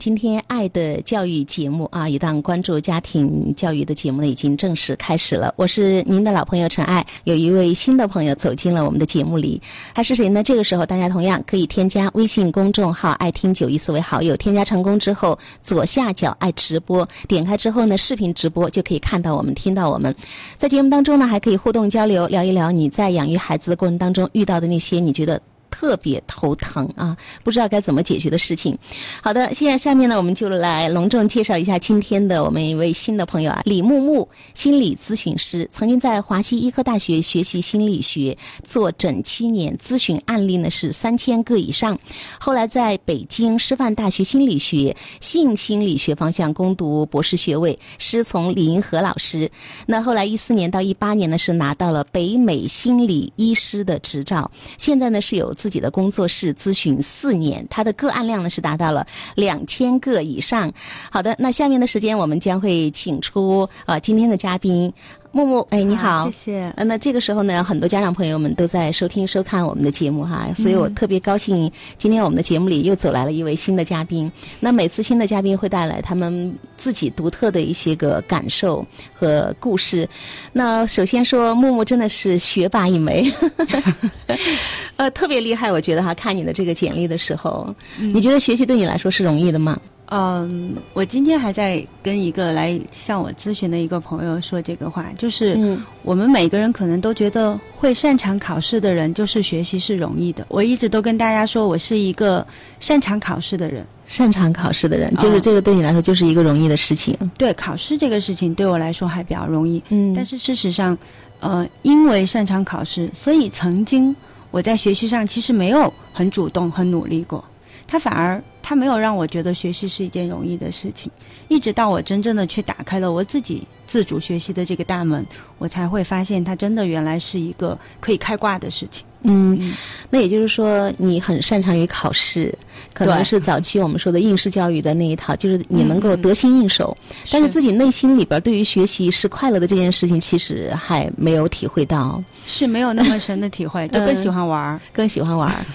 今天爱的教育节目啊，一档关注家庭教育的节目呢，已经正式开始了。我是您的老朋友陈爱，有一位新的朋友走进了我们的节目里，他是谁呢？这个时候大家同样可以添加微信公众号“爱听九一四”为好友，添加成功之后，左下角爱直播，点开之后呢，视频直播就可以看到我们，听到我们。在节目当中呢，还可以互动交流，聊一聊你在养育孩子的过程当中遇到的那些你觉得。特别头疼啊，不知道该怎么解决的事情。好的，现在下面呢，我们就来隆重介绍一下今天的我们一位新的朋友啊，李木木，心理咨询师，曾经在华西医科大学学习心理学，做诊七年，咨询案例呢是三千个以上。后来在北京师范大学心理学性心理学方向攻读博士学位，师从李银河老师。那后来一四年到一八年呢，是拿到了北美心理医师的执照。现在呢是有。自己的工作室咨询四年，他的个案量呢是达到了两千个以上。好的，那下面的时间我们将会请出呃今天的嘉宾。木木，哎，你好，谢谢。呃，那这个时候呢，很多家长朋友们都在收听、收看我们的节目哈，所以我特别高兴，今天我们的节目里又走来了一位新的嘉宾。那每次新的嘉宾会带来他们自己独特的一些个感受和故事。那首先说，木木真的是学霸一枚，呃，特别厉害。我觉得哈，看你的这个简历的时候，你觉得学习对你来说是容易的吗？嗯，我今天还在跟一个来向我咨询的一个朋友说这个话，就是我们每个人可能都觉得会擅长考试的人，就是学习是容易的。我一直都跟大家说，我是一个擅长考试的人，擅长考试的人，就是这个对你来说就是一个容易的事情。对，考试这个事情对我来说还比较容易。嗯，但是事实上，呃，因为擅长考试，所以曾经我在学习上其实没有很主动、很努力过。他反而，他没有让我觉得学习是一件容易的事情，一直到我真正的去打开了我自己自主学习的这个大门，我才会发现它真的原来是一个可以开挂的事情。嗯，那也就是说，你很擅长于考试，可能是早期我们说的应试教育的那一套，就是你能够得心应手，但是自己内心里边对于学习是快乐的这件事情，其实还没有体会到，是没有那么深的体会，就更喜欢玩儿，更喜欢玩儿。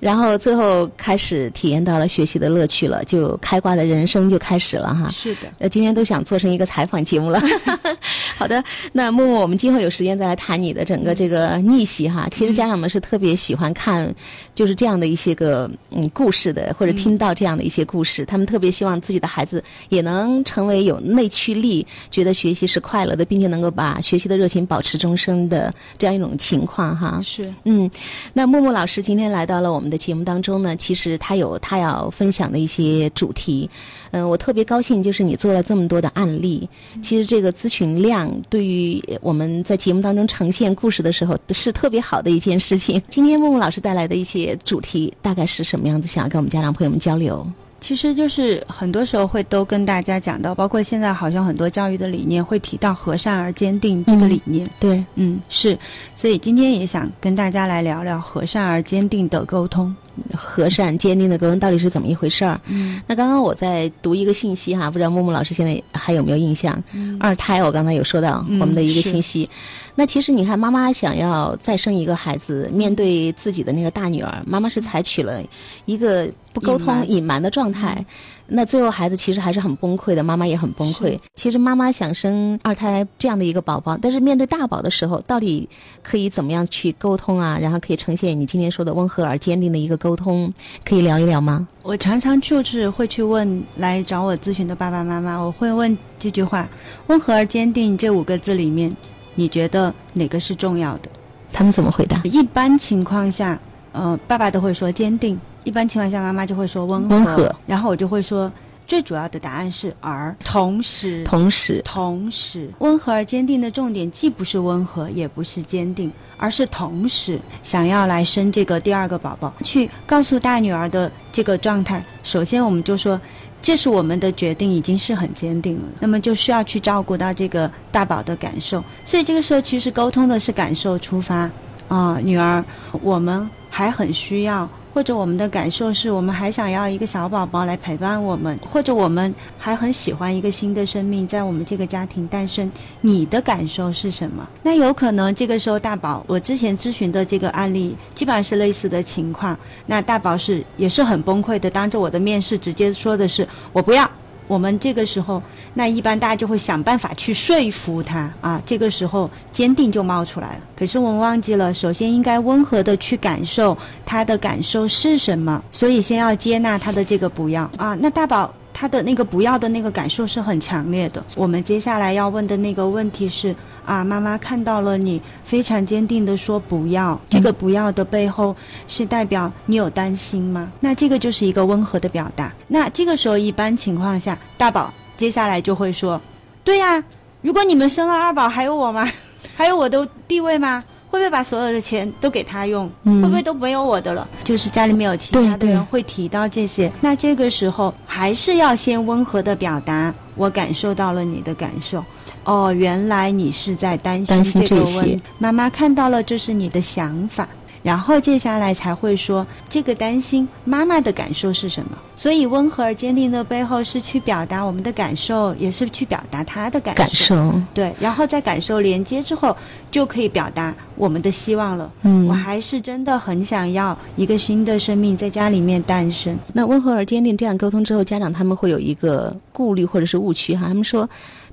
然后最后开始体验到了学习的乐趣了，就开挂的人生就开始了哈。是的。呃，今天都想做成一个采访节目了。好的，那默默，我们今后有时间再来谈你的整个这个逆袭哈。其实家长们是特别喜欢看，就是这样的一些个嗯故事的，或者听到这样的一些故事，他们特别希望自己的孩子也能成为有内驱力，觉得学习是快乐的，并且能够把学习的热情保持终生的这样一种情况哈。是。嗯，那默默老师今天来到了我们。的节目当中呢，其实他有他要分享的一些主题，嗯，我特别高兴，就是你做了这么多的案例，其实这个咨询量对于我们在节目当中呈现故事的时候是特别好的一件事情。今天木木老师带来的一些主题大概是什么样子？想要跟我们家长朋友们交流。其实就是很多时候会都跟大家讲到，包括现在好像很多教育的理念会提到“和善而坚定”这个理念。对，嗯，是，所以今天也想跟大家来聊聊和善而坚定的沟通。和善坚定的沟通到底是怎么一回事儿？嗯，那刚刚我在读一个信息哈，不知道木木老师现在还有没有印象？二胎，我刚才有说到我们的一个信息。那其实你看，妈妈想要再生一个孩子，面对自己的那个大女儿，妈妈是采取了一个不沟通、隐瞒的状态。那最后孩子其实还是很崩溃的，妈妈也很崩溃。其实妈妈想生二胎这样的一个宝宝，但是面对大宝的时候，到底可以怎么样去沟通啊？然后可以呈现你今天说的温和而坚定的一个沟通，可以聊一聊吗？我常常就是会去问来找我咨询的爸爸妈妈，我会问这句话：温和而坚定这五个字里面，你觉得哪个是重要的？他们怎么回答？一般情况下，呃，爸爸都会说坚定。一般情况下，妈妈就会说温和，然后我就会说，最主要的答案是而，同时，同时，同时，温和而坚定的重点既不是温和，也不是坚定，而是同时想要来生这个第二个宝宝，去告诉大女儿的这个状态。首先，我们就说，这是我们的决定，已经是很坚定了。那么就需要去照顾到这个大宝的感受，所以这个时候其实沟通的是感受出发啊，女儿，我们还很需要。或者我们的感受是我们还想要一个小宝宝来陪伴我们，或者我们还很喜欢一个新的生命在我们这个家庭诞生。你的感受是什么？那有可能这个时候大宝，我之前咨询的这个案例基本上是类似的情况。那大宝是也是很崩溃的，当着我的面试直接说的是我不要。我们这个时候，那一般大家就会想办法去说服他啊。这个时候坚定就冒出来了。可是我们忘记了，首先应该温和的去感受他的感受是什么。所以先要接纳他的这个不要啊。那大宝。他的那个不要的那个感受是很强烈的。我们接下来要问的那个问题是：啊，妈妈看到了你非常坚定的说不要，这个不要的背后是代表你有担心吗？那这个就是一个温和的表达。那这个时候一般情况下，大宝接下来就会说：对呀，如果你们生了二宝，还有我吗？还有我的地位吗？会不会把所有的钱都给他用？会不会都没有我的了？就是家里面有其他的人会提到这些。那这个时候还是要先温和的表达，我感受到了你的感受。哦，原来你是在担心这个问题。妈妈看到了，这是你的想法。然后接下来才会说这个担心妈妈的感受是什么？所以温和而坚定的背后是去表达我们的感受，也是去表达他的感受。感受对，然后在感受连接之后，就可以表达我们的希望了。嗯，我还是真的很想要一个新的生命在家里面诞生。那温和而坚定这样沟通之后，家长他们会有一个顾虑或者是误区哈，他们说。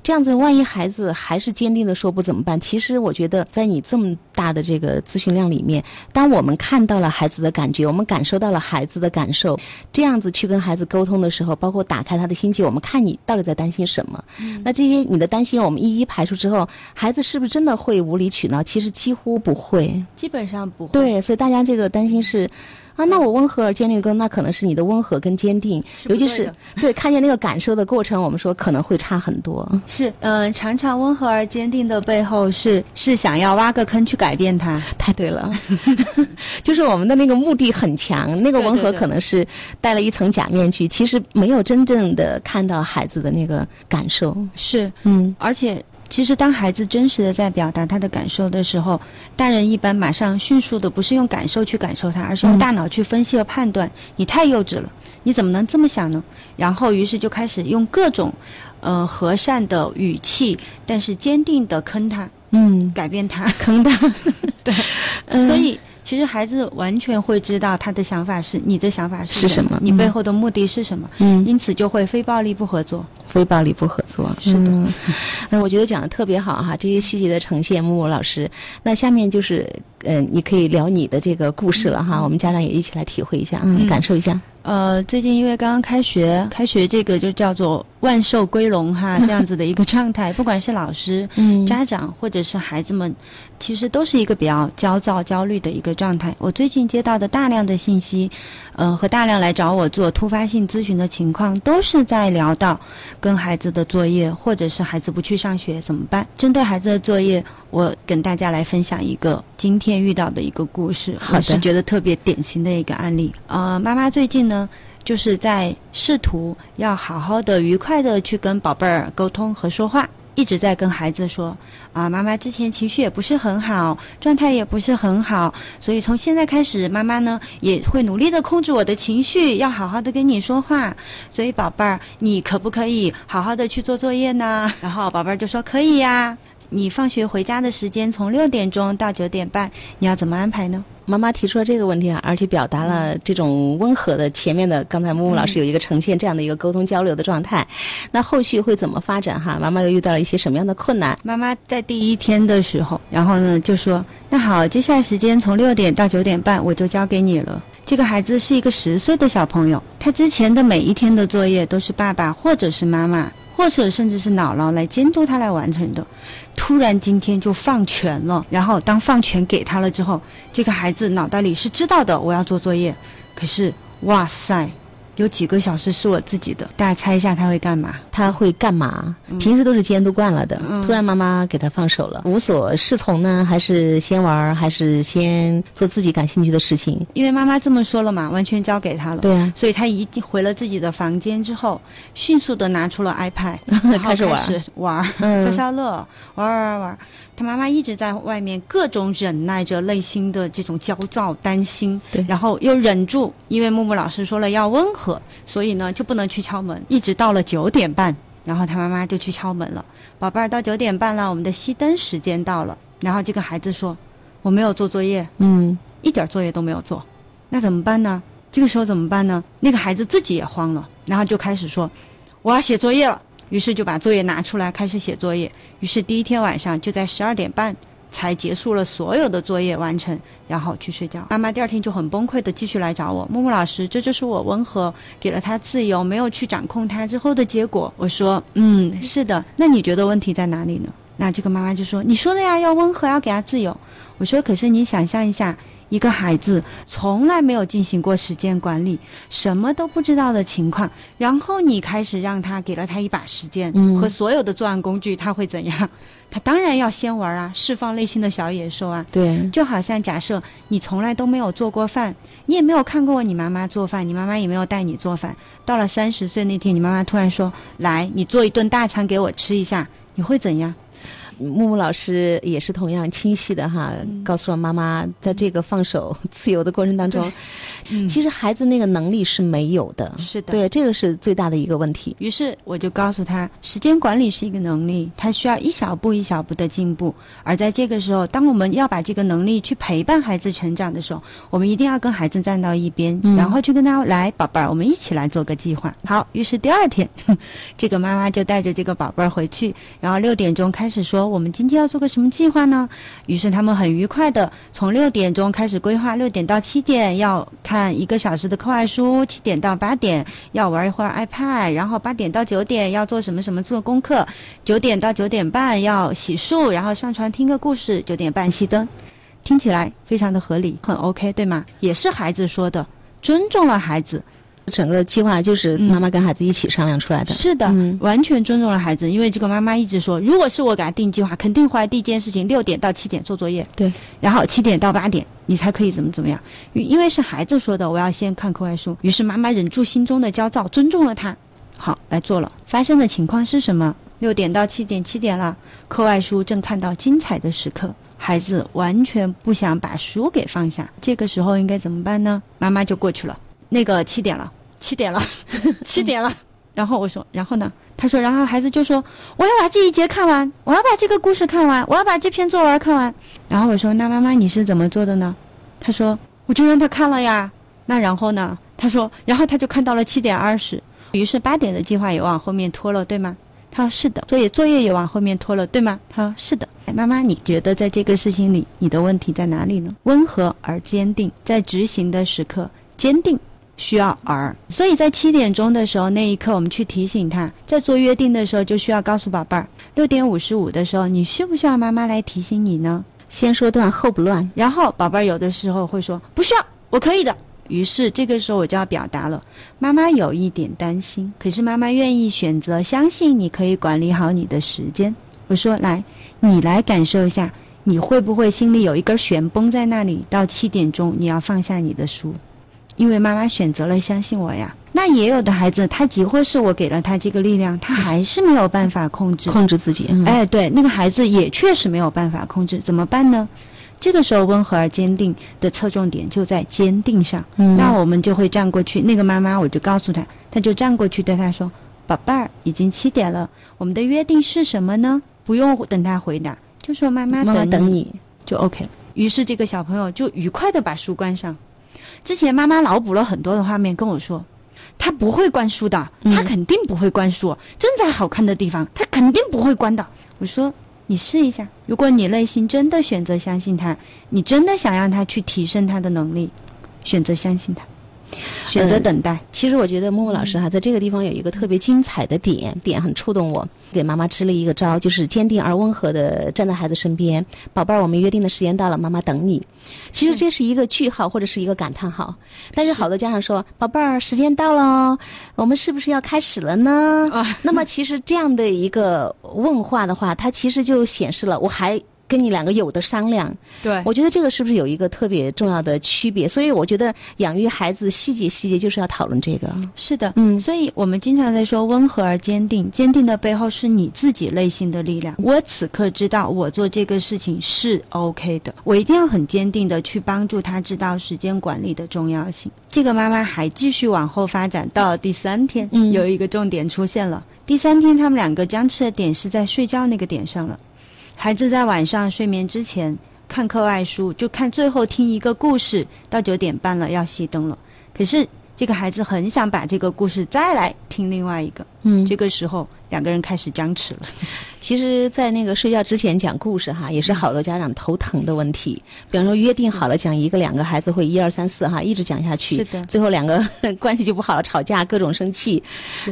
这样子，万一孩子还是坚定的说不怎么办？其实我觉得，在你这么大的这个咨询量里面，当我们看到了孩子的感觉，我们感受到了孩子的感受，这样子去跟孩子沟通的时候，包括打开他的心结，我们看你到底在担心什么。那这些你的担心，我们一一排除之后，孩子是不是真的会无理取闹？其实几乎不会，基本上不会。对，所以大家这个担心是。啊，那我温和而坚定跟那可能是你的温和跟坚定，尤其是对看见那个感受的过程，我们说可能会差很多。是，嗯，常常温和而坚定的背后是是想要挖个坑去改变它。太对了，就是我们的那个目的很强，那个温和可能是戴了一层假面具，其实没有真正的看到孩子的那个感受。是，嗯，而且。其实，当孩子真实的在表达他的感受的时候，大人一般马上迅速的不是用感受去感受他，而是用大脑去分析和判断。你太幼稚了，你怎么能这么想呢？然后，于是就开始用各种，呃，和善的语气，但是坚定的坑他，嗯，改变他，坑他，对，所以。其实孩子完全会知道他的想法是你的想法是什么，你背后的目的是什么，嗯，因此就会非暴力不合作，非暴力不合作，是的。那我觉得讲的特别好哈，这些细节的呈现，木木老师。那下面就是，嗯，你可以聊你的这个故事了哈，我们家长也一起来体会一下，嗯，感受一下。呃，最近因为刚刚开学，开学这个就叫做万寿归龙哈，这样子的一个状态，不管是老师、家长或者是孩子们，其实都是一个比较焦躁、焦虑的一个状态。我最近接到的大量的信息，嗯，和大量来找我做突发性咨询的情况，都是在聊到跟孩子的作业，或者是孩子不去上学怎么办？针对孩子的作业，我跟大家来分享一个今天遇到的一个故事，我是觉得特别典型的一个案例。呃，妈妈最近呢。就是在试图要好好的、愉快的去跟宝贝儿沟通和说话，一直在跟孩子说：“啊，妈妈之前情绪也不是很好，状态也不是很好，所以从现在开始，妈妈呢也会努力的控制我的情绪，要好好的跟你说话。所以宝贝儿，你可不可以好好的去做作业呢？” 然后宝贝儿就说：“可以呀。”你放学回家的时间从六点钟到九点半，你要怎么安排呢？妈妈提出了这个问题啊，而且表达了这种温和的前面的，刚才木木老师有一个呈现这样的一个沟通交流的状态。那后续会怎么发展哈？妈妈又遇到了一些什么样的困难？妈妈在第一天的时候，然后呢就说：“那好，接下来时间从六点到九点半，我就交给你了。”这个孩子是一个十岁的小朋友，他之前的每一天的作业都是爸爸或者是妈妈。或者甚至是姥姥来监督他来完成的，突然今天就放权了。然后当放权给他了之后，这个孩子脑袋里是知道的，我要做作业。可是，哇塞，有几个小时是我自己的，大家猜一下他会干嘛？他会干嘛？平时都是监督惯了的，突然妈妈给他放手了，无所适从呢，还是先玩，还是先做自己感兴趣的事情？因为妈妈这么说了嘛，完全交给他了。对啊，所以他一回了自己的房间之后，迅速的拿出了 iPad，开始玩，玩，消消乐，玩玩玩玩。他妈妈一直在外面各种忍耐着内心的这种焦躁、担心，对，然后又忍住，因为木木老师说了要温和，所以呢就不能去敲门。一直到了九点半，然后他妈妈就去敲门了。宝贝儿，到九点半了，我们的熄灯时间到了。然后这个孩子说：“我没有做作业，嗯，一点作业都没有做。那怎么办呢？这个时候怎么办呢？那个孩子自己也慌了，然后就开始说：我要写作业了。”于是就把作业拿出来开始写作业。于是第一天晚上就在十二点半才结束了所有的作业完成，然后去睡觉。妈妈第二天就很崩溃的继续来找我，木木老师，这就是我温和给了他自由，没有去掌控他之后的结果。我说，嗯，是的。那你觉得问题在哪里呢？那这个妈妈就说，你说的呀，要温和，要给他自由。我说，可是你想象一下。一个孩子从来没有进行过时间管理，什么都不知道的情况，然后你开始让他给了他一把时间和所有的作案工具，他会怎样？他当然要先玩啊，释放内心的小野兽啊。对，就好像假设你从来都没有做过饭，你也没有看过你妈妈做饭，你妈妈也没有带你做饭。到了三十岁那天，你妈妈突然说：“来，你做一顿大餐给我吃一下。”你会怎样？木木老师也是同样清晰的哈，告诉了妈妈，在这个放手自由的过程当中，其实孩子那个能力是没有的，是的，对，这个是最大的一个问题。于是我就告诉他，时间管理是一个能力，他需要一小步一小步的进步。而在这个时候，当我们要把这个能力去陪伴孩子成长的时候，我们一定要跟孩子站到一边，然后去跟他来，宝贝儿，我们一起来做个计划。好，于是第二天，这个妈妈就带着这个宝贝儿回去，然后六点钟开始说。我们今天要做个什么计划呢？于是他们很愉快的从六点钟开始规划，六点到七点要看一个小时的课外书，七点到八点要玩一会儿 iPad，然后八点到九点要做什么什么做功课，九点到九点半要洗漱，然后上床听个故事，九点半熄灯，听起来非常的合理，很 OK，对吗？也是孩子说的，尊重了孩子。整个计划就是妈妈跟孩子一起商量出来的。是的，完全尊重了孩子，因为这个妈妈一直说，如果是我给他定计划，肯定回来第一件事情六点到七点做作业。对，然后七点到八点你才可以怎么怎么样，因为是孩子说的，我要先看课外书。于是妈妈忍住心中的焦躁，尊重了他，好来做了。发生的情况是什么？六点到七点，七点了，课外书正看到精彩的时刻，孩子完全不想把书给放下。这个时候应该怎么办呢？妈妈就过去了。那个七点了，七点了，七点了。然后我说，然后呢？他说，然后孩子就说，我要把这一节看完，我要把这个故事看完，我要把这篇作文看完。然后我说，那妈妈你是怎么做的呢？他说，我就让他看了呀。那然后呢？他说，然后他就看到了七点二十，于是八点的计划也往后面拖了，对吗？他说是的。作业作业也往后面拖了，对吗？他说是的。妈妈，你觉得在这个事情里，你的问题在哪里呢？温和而坚定，在执行的时刻坚定。需要儿，所以在七点钟的时候那一刻，我们去提醒他，在做约定的时候就需要告诉宝贝儿，六点五十五的时候，你需不需要妈妈来提醒你呢？先说断后不乱，然后宝贝儿有的时候会说不需要，我可以的。于是这个时候我就要表达了，妈妈有一点担心，可是妈妈愿意选择相信你可以管理好你的时间。我说来，你来感受一下，你会不会心里有一根弦绷在那里？到七点钟你要放下你的书。因为妈妈选择了相信我呀，那也有的孩子，他几乎是我给了他这个力量，他还是没有办法控制控制自己。哎，对，那个孩子也确实没有办法控制，怎么办呢？这个时候温和而坚定的侧重点就在坚定上。那我们就会站过去，那个妈妈我就告诉他，他就站过去对他说：“宝贝儿，已经七点了，我们的约定是什么呢？”不用等他回答，就说妈妈等你，就 OK 了。于是这个小朋友就愉快的把书关上。之前妈妈脑补了很多的画面跟我说，他不会关书的，他肯定不会关书。正在好看的地方，他肯定不会关的。我说你试一下，如果你内心真的选择相信他，你真的想让他去提升他的能力，选择相信他，选择等待。其实我觉得木木老师哈，在这个地方有一个特别精彩的点，点很触动我。给妈妈支了一个招，就是坚定而温和的站在孩子身边。宝贝儿，我们约定的时间到了，妈妈等你。其实这是一个句号或者是一个感叹号。但是好多家长说，宝贝儿，时间到了，我们是不是要开始了呢？啊，那么其实这样的一个问话的话，它其实就显示了我还。跟你两个有的商量，对，我觉得这个是不是有一个特别重要的区别？所以我觉得养育孩子细节细节就是要讨论这个。是的，嗯，所以我们经常在说温和而坚定，坚定的背后是你自己内心的力量。我此刻知道我做这个事情是 OK 的，我一定要很坚定的去帮助他知道时间管理的重要性。这个妈妈还继续往后发展，到了第三天，嗯，有一个重点出现了。第三天，他们两个僵持的点是在睡觉那个点上了。孩子在晚上睡眠之前看课外书，就看最后听一个故事，到九点半了要熄灯了。可是这个孩子很想把这个故事再来听另外一个，嗯，这个时候两个人开始僵持了。其实，在那个睡觉之前讲故事哈，也是好多家长头疼的问题。比方说，约定好了讲一个两个孩子会一二三四哈，一直讲下去，是的，最后两个关系就不好了，吵架，各种生气。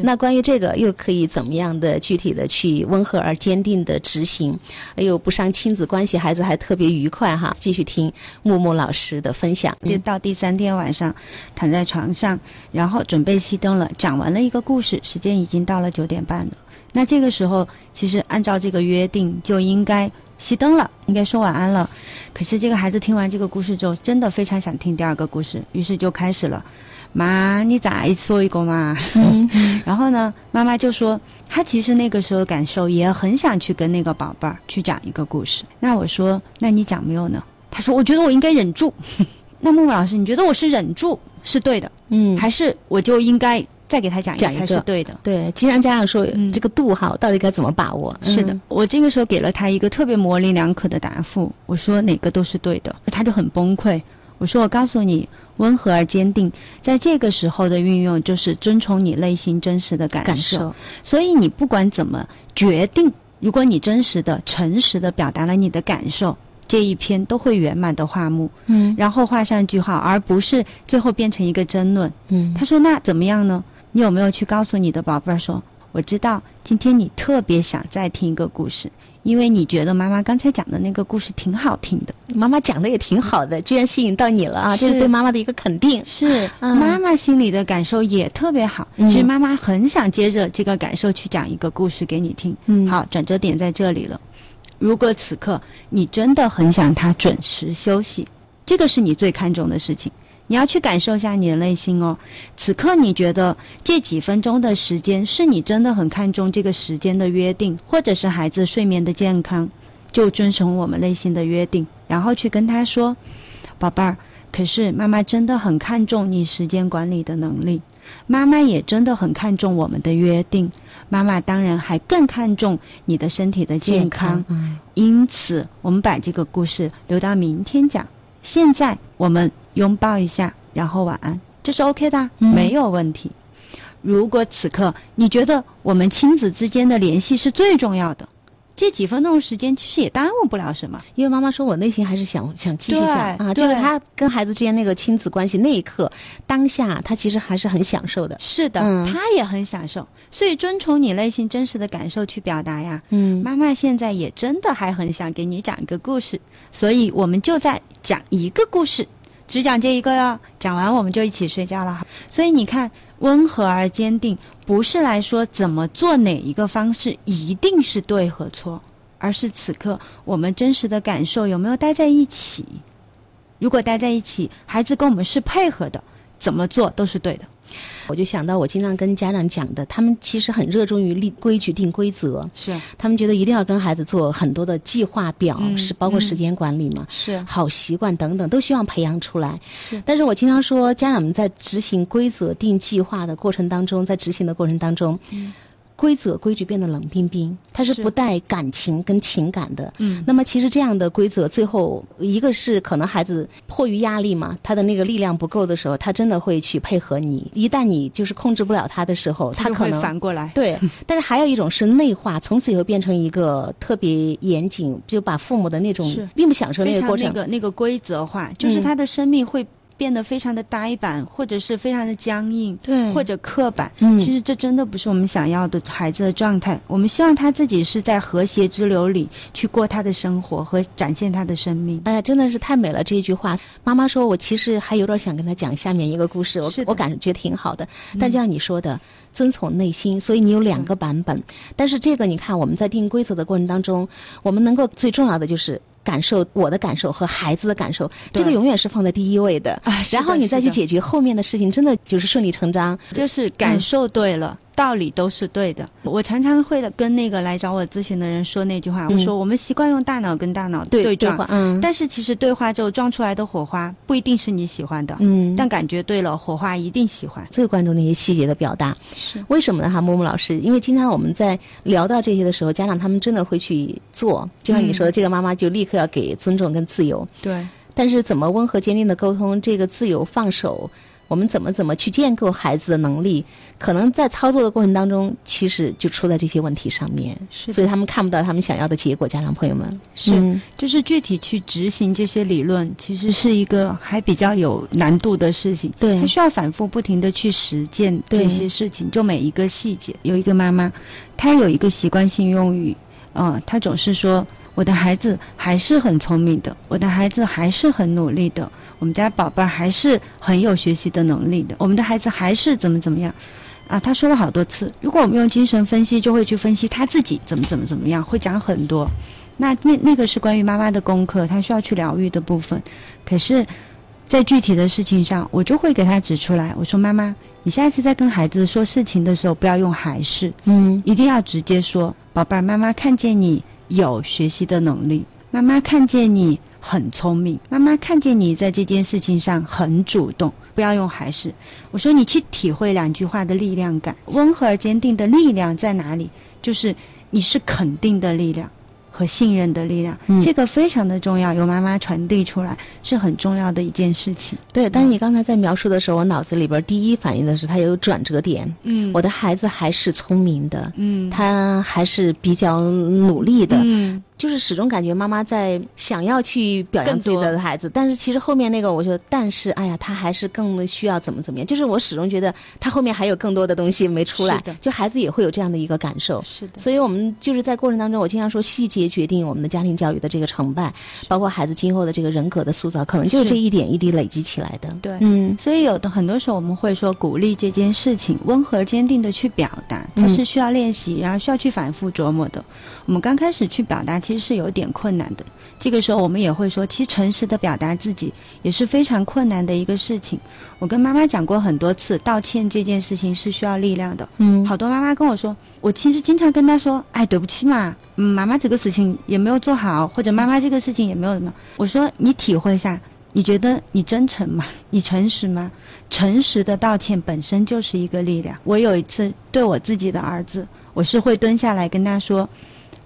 那关于这个，又可以怎么样的具体的去温和而坚定的执行，又不伤亲子关系，孩子还特别愉快哈？继续听木木老师的分享。到第三天晚上，躺在床上，然后准备熄灯了，讲完了一个故事，时间已经到了九点半了。那这个时候，其实按照这个约定就应该熄灯了，应该说晚安了。可是这个孩子听完这个故事之后，真的非常想听第二个故事，于是就开始了：“妈，你再说一个嘛。” 然后呢，妈妈就说，她其实那个时候感受也很想去跟那个宝贝儿去讲一个故事。那我说，那你讲没有呢？她说，我觉得我应该忍住。那木木老师，你觉得我是忍住是对的，嗯，还是我就应该？再给他讲一个才是对的。对，经常家长说这个度哈，到底该怎么把握？是的，我这个时候给了他一个特别模棱两可的答复。我说哪个都是对的，他就很崩溃。我说我告诉你，温和而坚定，在这个时候的运用就是遵从你内心真实的感受。所以你不管怎么决定，如果你真实的、诚实的表达了你的感受，这一篇都会圆满的画幕。嗯，然后画上句号，而不是最后变成一个争论。嗯，他说那怎么样呢？你有没有去告诉你的宝贝儿说，我知道今天你特别想再听一个故事，因为你觉得妈妈刚才讲的那个故事挺好听的，妈妈讲的也挺好的，居然吸引到你了啊！这是对妈妈的一个肯定。是，妈妈心里的感受也特别好。其实妈妈很想接着这个感受去讲一个故事给你听。嗯，好，转折点在这里了。如果此刻你真的很想他准时休息，这个是你最看重的事情。你要去感受一下你的内心哦。此刻你觉得这几分钟的时间是你真的很看重这个时间的约定，或者是孩子睡眠的健康，就遵从我们内心的约定，然后去跟他说：“宝贝儿，可是妈妈真的很看重你时间管理的能力，妈妈也真的很看重我们的约定，妈妈当然还更看重你的身体的健康。因此，我们把这个故事留到明天讲。现在我们。”拥抱一下，然后晚安，这是 OK 的，没有问题。如果此刻你觉得我们亲子之间的联系是最重要的，这几分钟时间其实也耽误不了什么。因为妈妈说我内心还是想想继续讲啊，就是他跟孩子之间那个亲子关系那一刻当下，他其实还是很享受的。是的，他也很享受，所以遵从你内心真实的感受去表达呀。嗯，妈妈现在也真的还很想给你讲一个故事，所以我们就在讲一个故事。只讲这一个哟，讲完我们就一起睡觉了。所以你看，温和而坚定，不是来说怎么做哪一个方式一定是对和错，而是此刻我们真实的感受有没有待在一起。如果待在一起，孩子跟我们是配合的，怎么做都是对的。我就想到，我经常跟家长讲的，他们其实很热衷于立规矩、定规则。是，他们觉得一定要跟孩子做很多的计划表，是包括时间管理嘛？是，好习惯等等，都希望培养出来。是，但是我经常说，家长们在执行规则、定计划的过程当中，在执行的过程当中。规则规矩变得冷冰冰，它是不带感情跟情感的。嗯，那么其实这样的规则，最后一个是可能孩子迫于压力嘛，他的那个力量不够的时候，他真的会去配合你。一旦你就是控制不了他的时候，他可能反过来。对，但是还有一种是内化，从此以后变成一个特别严谨，就把父母的那种并不享受那个过程。那个那个规则化，就是他的生命会。变得非常的呆板，或者是非常的僵硬，对，或者刻板。嗯，其实这真的不是我们想要的孩子的状态。我们希望他自己是在和谐之流里去过他的生活和展现他的生命。哎呀，真的是太美了这一句话。妈妈说，我其实还有点想跟他讲下面一个故事，我我感觉挺好的。但就像你说的，遵从内心，所以你有两个版本。但是这个你看，我们在定规则的过程当中，我们能够最重要的就是。感受我的感受和孩子的感受，这个永远是放在第一位的。然后你再去解决后面的事情，真的就是顺理成章。就是感受对了。道理都是对的。我常常会跟那个来找我咨询的人说那句话，我说我们习惯用大脑跟大脑对撞，嗯，但是其实对话之后撞出来的火花不一定是你喜欢的，嗯，但感觉对了，火花一定喜欢。最关注那些细节的表达，是为什么呢？哈，木木老师，因为经常我们在聊到这些的时候，家长他们真的会去做，就像你说的，这个妈妈就立刻要给尊重跟自由，对。但是怎么温和坚定的沟通这个自由放手？我们怎么怎么去建构孩子的能力？可能在操作的过程当中，其实就出在这些问题上面，是所以他们看不到他们想要的结果。家长朋友们，是就是具体去执行这些理论，其实是一个还比较有难度的事情。对，他需要反复不停的去实践这些事情，就每一个细节。有一个妈妈，她有一个习惯性用语，嗯，她总是说。我的孩子还是很聪明的，我的孩子还是很努力的，我们家宝贝儿还是很有学习的能力的，我们的孩子还是怎么怎么样，啊，他说了好多次。如果我们用精神分析，就会去分析他自己怎么怎么怎么样，会讲很多。那那那个是关于妈妈的功课，他需要去疗愈的部分。可是，在具体的事情上，我就会给他指出来。我说：“妈妈，你下一次在跟孩子说事情的时候，不要用还是，嗯，一定要直接说，宝贝儿，妈妈看见你。”有学习的能力，妈妈看见你很聪明，妈妈看见你在这件事情上很主动。不要用还是，我说你去体会两句话的力量感，温和而坚定的力量在哪里？就是你是肯定的力量。和信任的力量，这个非常的重要。由妈妈传递出来是很重要的一件事情。对，但是你刚才在描述的时候，我脑子里边第一反应的是他有转折点。嗯，我的孩子还是聪明的。嗯，他还是比较努力的。嗯。就是始终感觉妈妈在想要去表扬自己的孩子，但是其实后面那个，我说，但是哎呀，他还是更需要怎么怎么样。就是我始终觉得他后面还有更多的东西没出来，就孩子也会有这样的一个感受。是的，所以我们就是在过程当中，我经常说，细节决定我们的家庭教育的这个成败，包括孩子今后的这个人格的塑造，可能就是这一点一滴累积起来的。对，嗯，所以有的很多时候我们会说，鼓励这件事情温和坚定的去表达，它是需要练习，然后需要去反复琢磨的。我们刚开始去表达，其实是有点困难的。这个时候，我们也会说，其实诚实的表达自己也是非常困难的一个事情。我跟妈妈讲过很多次，道歉这件事情是需要力量的。嗯，好多妈妈跟我说，我其实经常跟她说，哎，对不起嘛，嗯，妈妈这个事情也没有做好，或者妈妈这个事情也没有什么。我说，你体会一下，你觉得你真诚吗？你诚实吗？诚实的道歉本身就是一个力量。我有一次对我自己的儿子，我是会蹲下来跟他说。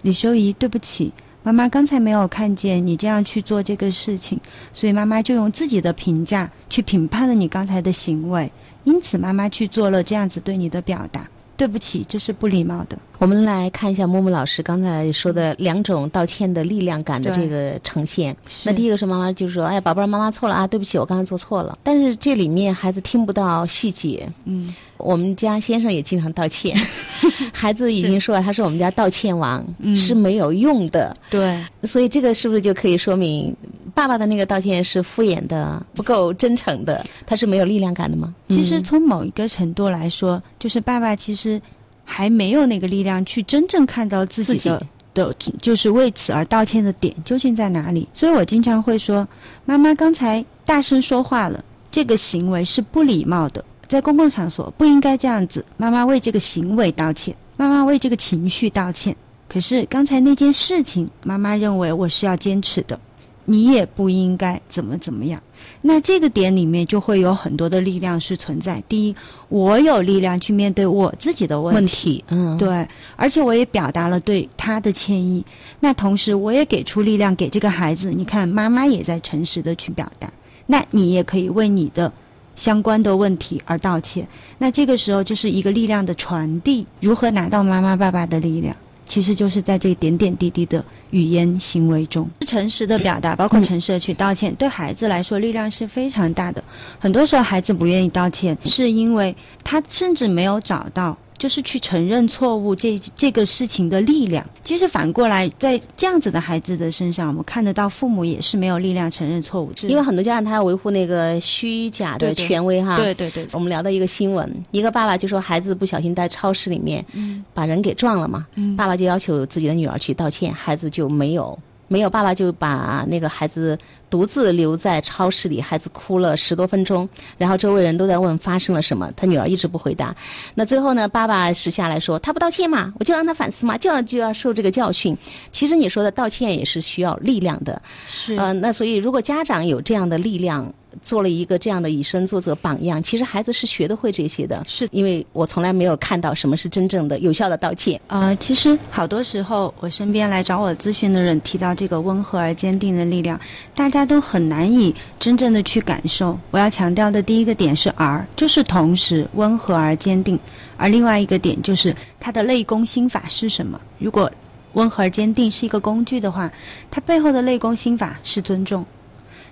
李修仪，对不起，妈妈刚才没有看见你这样去做这个事情，所以妈妈就用自己的评价去评判了你刚才的行为，因此妈妈去做了这样子对你的表达。对不起，这是不礼貌的。我们来看一下木木老师刚才说的两种道歉的力量感的这个呈现。那第一个是妈妈就是说：“哎，宝贝儿，妈妈错了啊，对不起，我刚才做错了。”但是这里面孩子听不到细节。嗯。我们家先生也经常道歉，孩子已经说了，他是我们家道歉王，是没有用的。对，所以这个是不是就可以说明，爸爸的那个道歉是敷衍的，不够真诚的，他是没有力量感的吗？其实从某一个程度来说，就是爸爸其实还没有那个力量去真正看到自己的的，就是为此而道歉的点究竟在哪里。所以我经常会说，妈妈刚才大声说话了，这个行为是不礼貌的。在公共场所不应该这样子。妈妈为这个行为道歉，妈妈为这个情绪道歉。可是刚才那件事情，妈妈认为我是要坚持的，你也不应该怎么怎么样。那这个点里面就会有很多的力量是存在。第一，我有力量去面对我自己的问题，嗯，对，而且我也表达了对他的歉意。那同时，我也给出力量给这个孩子。你看，妈妈也在诚实的去表达。那你也可以为你的。相关的问题而道歉，那这个时候就是一个力量的传递。如何拿到妈妈爸爸的力量？其实就是在这点点滴滴的语言行为中，诚实的表达，包括诚实的去道歉，对孩子来说力量是非常大的。很多时候，孩子不愿意道歉，是因为他甚至没有找到。就是去承认错误这这个事情的力量。其实反过来，在这样子的孩子的身上，我们看得到父母也是没有力量承认错误。因为很多家长他要维护那个虚假的权威哈。对对对。我们聊到一个新闻，一个爸爸就说孩子不小心在超市里面把人给撞了嘛，爸爸就要求自己的女儿去道歉，孩子就没有。没有，爸爸就把那个孩子独自留在超市里，孩子哭了十多分钟，然后周围人都在问发生了什么，他女儿一直不回答。那最后呢，爸爸是下来说，他不道歉嘛，我就让他反思嘛，就要就要受这个教训。其实你说的道歉也是需要力量的，是。呃，那所以如果家长有这样的力量。做了一个这样的以身作则榜样，其实孩子是学得会这些的。是因为我从来没有看到什么是真正的有效的道歉。呃，其实好多时候，我身边来找我咨询的人提到这个温和而坚定的力量，大家大家都很难以真正的去感受。我要强调的第一个点是“而”，就是同时温和而坚定；而另外一个点就是它的内功心法是什么。如果温和而坚定是一个工具的话，它背后的内功心法是尊重。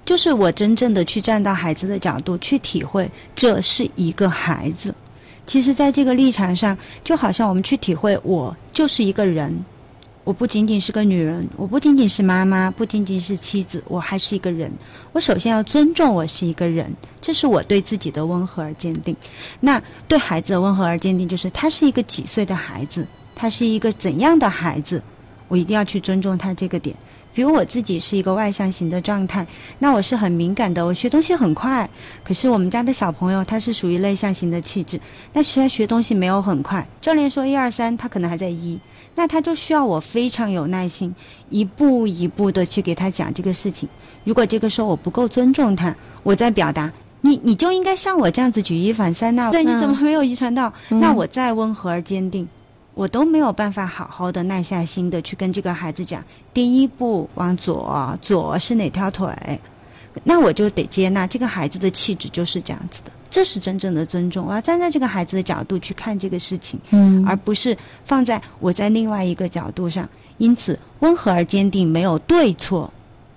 就是我真正的去站到孩子的角度去体会，这是一个孩子。其实，在这个立场上，就好像我们去体会，我就是一个人，我不仅仅是个女人，我不仅仅是妈妈，不仅仅是妻子，我还是一个人。我首先要尊重我是一个人，这是我对自己的温和而坚定。那对孩子的温和而坚定，就是他是一个几岁的孩子，他是一个怎样的孩子，我一定要去尊重他这个点。比如我自己是一个外向型的状态，那我是很敏感的，我学东西很快。可是我们家的小朋友他是属于内向型的气质，那虽然学东西没有很快，教练说一二三，他可能还在一，那他就需要我非常有耐心，一步一步的去给他讲这个事情。如果这个时候我不够尊重他，我在表达你你就应该像我这样子举一反三呐，对，你怎么没有遗传到？那我再温和而坚定。我都没有办法好好的耐下心的去跟这个孩子讲，第一步往左，左是哪条腿？那我就得接纳这个孩子的气质就是这样子的，这是真正的尊重。我要站在这个孩子的角度去看这个事情，嗯，而不是放在我在另外一个角度上。因此，温和而坚定，没有对错，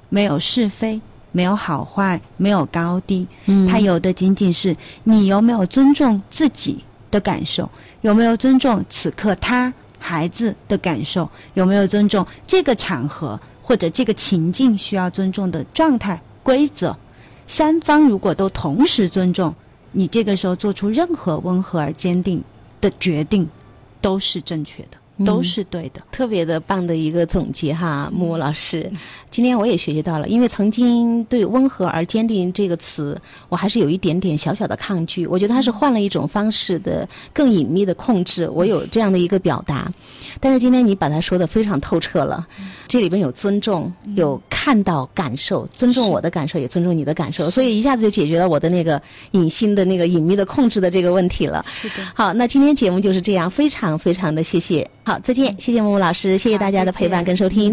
没有是非，没有好坏，没有高低，嗯，它有的仅仅是你有没有尊重自己。的感受有没有尊重此刻他孩子的感受？有没有尊重这个场合或者这个情境需要尊重的状态规则？三方如果都同时尊重，你这个时候做出任何温和而坚定的决定，都是正确的。都是对的，特别的棒的一个总结哈，木木老师，今天我也学习到了，因为曾经对“温和而坚定”这个词，我还是有一点点小小的抗拒，我觉得它是换了一种方式的更隐秘的控制，我有这样的一个表达，但是今天你把它说的非常透彻了，这里边有尊重，有看到感受，尊重我的感受，也尊重你的感受，所以一下子就解决了我的那个隐性的那个隐秘的控制的这个问题了。是的，好，那今天节目就是这样，非常非常的谢谢。好，再见，谢谢木木老师，谢谢大家的陪伴跟收听。